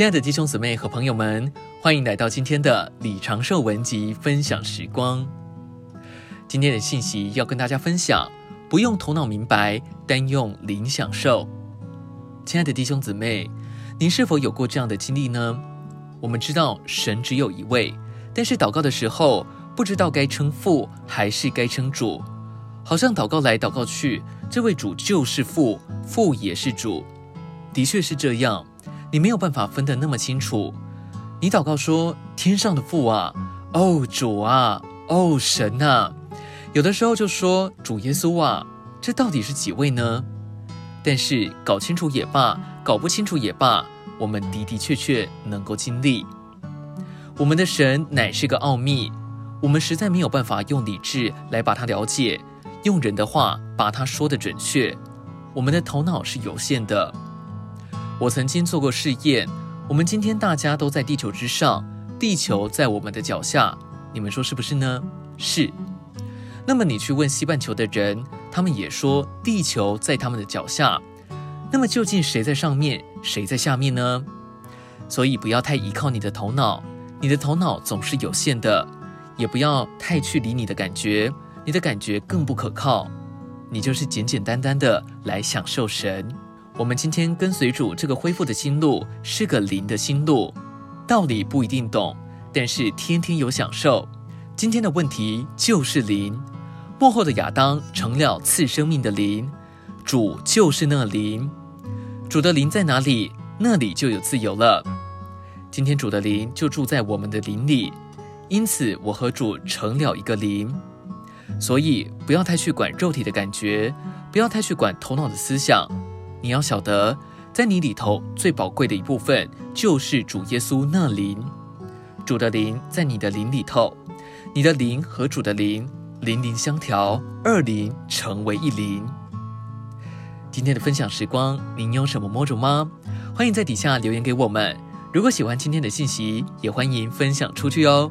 亲爱的弟兄姊妹和朋友们，欢迎来到今天的李长寿文集分享时光。今天的信息要跟大家分享：不用头脑明白，单用灵享受。亲爱的弟兄姊妹，您是否有过这样的经历呢？我们知道神只有一位，但是祷告的时候不知道该称父还是该称主，好像祷告来祷告去，这位主就是父，父也是主，的确是这样。你没有办法分得那么清楚。你祷告说：“天上的父啊，哦主啊，哦神啊。”有的时候就说：“主耶稣啊，这到底是几位呢？”但是搞清楚也罢，搞不清楚也罢，我们的的确确能够经历。我们的神乃是个奥秘，我们实在没有办法用理智来把它了解，用人的话把它说得准确。我们的头脑是有限的。我曾经做过试验，我们今天大家都在地球之上，地球在我们的脚下，你们说是不是呢？是。那么你去问西半球的人，他们也说地球在他们的脚下。那么究竟谁在上面，谁在下面呢？所以不要太依靠你的头脑，你的头脑总是有限的，也不要太去理你的感觉，你的感觉更不可靠。你就是简简单单的来享受神。我们今天跟随主这个恢复的心路是个灵的心路，道理不一定懂，但是天天有享受。今天的问题就是灵，幕后的亚当成了次生命的灵，主就是那灵，主的灵在哪里，那里就有自由了。今天主的灵就住在我们的灵里，因此我和主成了一个灵。所以不要太去管肉体的感觉，不要太去管头脑的思想。你要晓得，在你里头最宝贵的一部分，就是主耶稣那灵。主的灵在你的灵里头，你的灵和主的灵灵灵相调，二灵成为一灵。今天的分享时光，您有什么摸着吗？欢迎在底下留言给我们。如果喜欢今天的信息，也欢迎分享出去哦。